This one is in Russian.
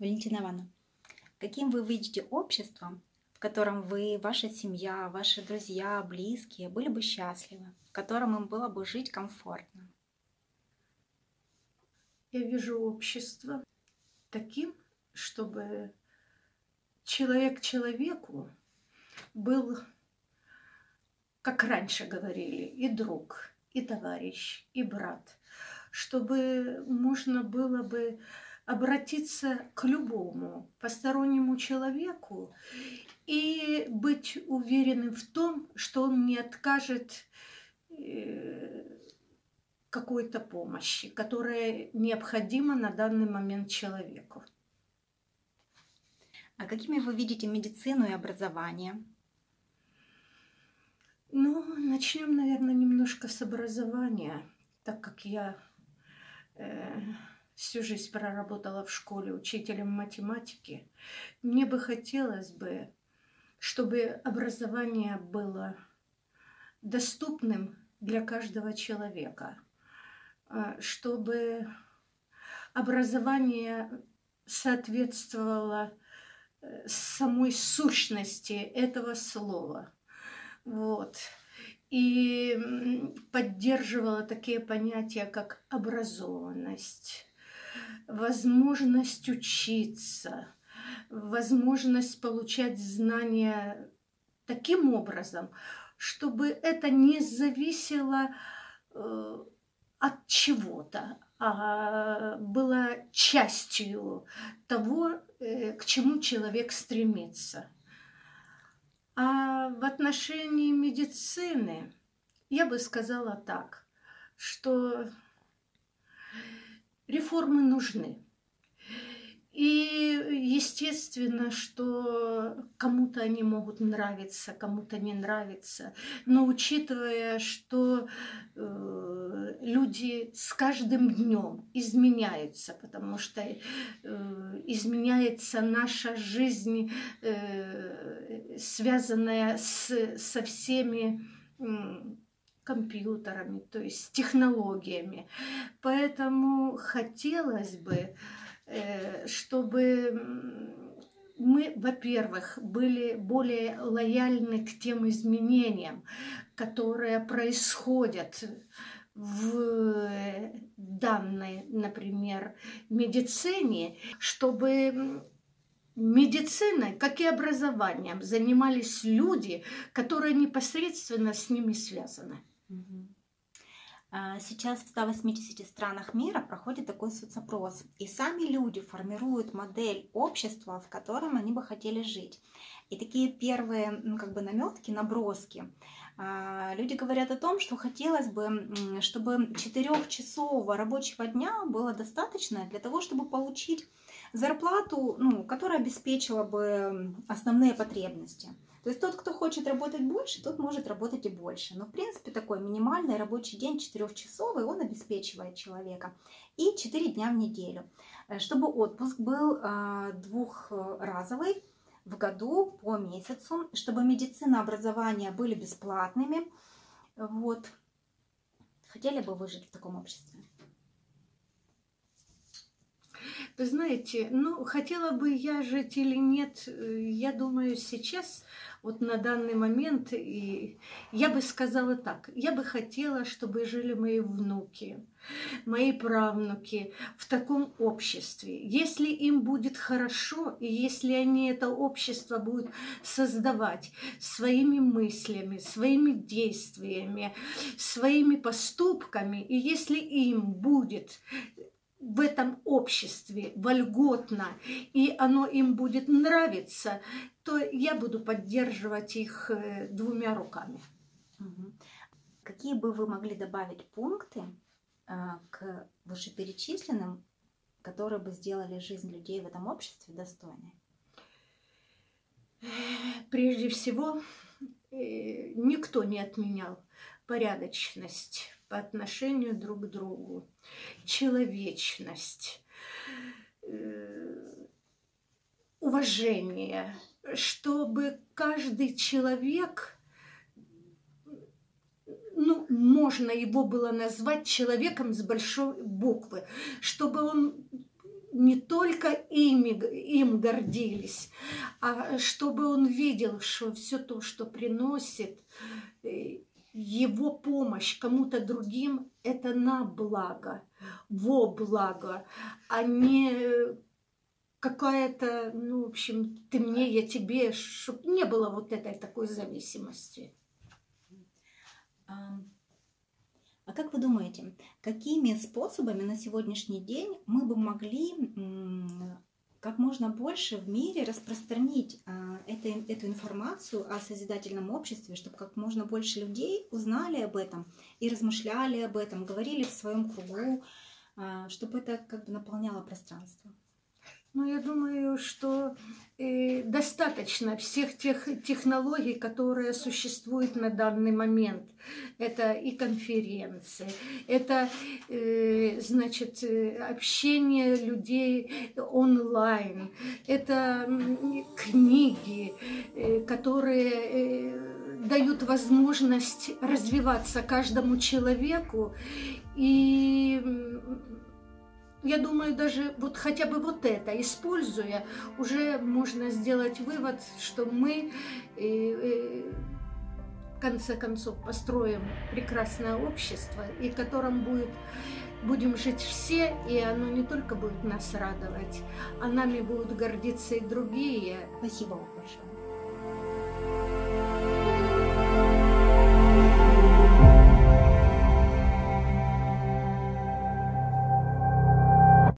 Валентина Ивановна, каким вы видите общество, в котором вы, ваша семья, ваши друзья, близкие были бы счастливы, в котором им было бы жить комфортно? Я вижу общество таким, чтобы человек человеку был, как раньше говорили, и друг, и товарищ, и брат, чтобы можно было бы обратиться к любому постороннему человеку и быть уверенным в том, что он не откажет э, какой-то помощи, которая необходима на данный момент человеку. А какими вы видите медицину и образование? Ну, начнем, наверное, немножко с образования, так как я э, всю жизнь проработала в школе учителем математики, мне бы хотелось бы, чтобы образование было доступным для каждого человека, а, чтобы образование соответствовало э, самой сущности этого слова. Вот. И поддерживала такие понятия, как образованность, возможность учиться, возможность получать знания таким образом, чтобы это не зависело э, от чего-то, а было частью того, э, к чему человек стремится. А в отношении медицины я бы сказала так, что реформы нужны. И естественно, что кому-то они могут нравиться, кому-то не нравиться. Но учитывая, что э, люди с каждым днем изменяются, потому что э, изменяется наша жизнь, э, связанная с, со всеми компьютерами, то есть технологиями. Поэтому хотелось бы, э, чтобы мы, во-первых, были более лояльны к тем изменениям, которые происходят в данной, например, медицине, чтобы медициной, как и образованием, занимались люди, которые непосредственно с ними связаны. А, сейчас в 180 странах мира проходит такой соцопрос, и сами люди формируют модель общества, в котором они бы хотели жить. И такие первые ну, как бы наметки, наброски. А, люди говорят о том, что хотелось бы, чтобы четырехчасового рабочего дня было достаточно для того, чтобы получить зарплату, ну, которая обеспечила бы основные потребности. То есть тот, кто хочет работать больше, тот может работать и больше. Но, в принципе, такой минимальный рабочий день четырехчасовый, он обеспечивает человека. И 4 дня в неделю. Э, чтобы отпуск был а, двухразовый в году по месяцу, чтобы медицина, образование были бесплатными. Вот. Хотели бы вы жить в таком обществе? Вы знаете, ну, хотела бы я жить или нет, э, я думаю, сейчас вот на данный момент, и я бы сказала так, я бы хотела, чтобы жили мои внуки, мои правнуки в таком обществе. Если им будет хорошо, и если они это общество будут создавать своими мыслями, своими действиями, своими поступками, и если им будет в этом обществе вольготно, и оно им будет нравиться, то я буду поддерживать их э, двумя руками. Какие бы вы могли добавить пункты э, к вышеперечисленным, которые бы сделали жизнь людей в этом обществе достойной? Прежде всего, э, никто не отменял порядочность по отношению друг к другу, человечность, э, уважение, чтобы каждый человек, ну, можно его было назвать человеком с большой буквы, чтобы он не только ими, им гордились, а чтобы он видел, что все то, что приносит э, его помощь кому-то другим, это на благо, во благо, а не какая-то, ну, в общем, ты мне, я тебе, чтобы не было вот этой такой зависимости. А как вы думаете, какими способами на сегодняшний день мы бы могли как можно больше в мире распространить а, это, эту информацию о созидательном обществе, чтобы как можно больше людей узнали об этом и размышляли об этом, говорили в своем кругу, а, чтобы это как бы наполняло пространство? Ну, я думаю, что э, достаточно всех тех технологий, которые существуют на данный момент. Это и конференции, это, э, значит, э, общение людей онлайн, это книги, э, которые э, дают возможность развиваться каждому человеку и я думаю, даже вот хотя бы вот это, используя, уже можно сделать вывод, что мы э, э, в конце концов построим прекрасное общество, и котором будет, будем жить все, и оно не только будет нас радовать, а нами будут гордиться и другие. Спасибо вам большое.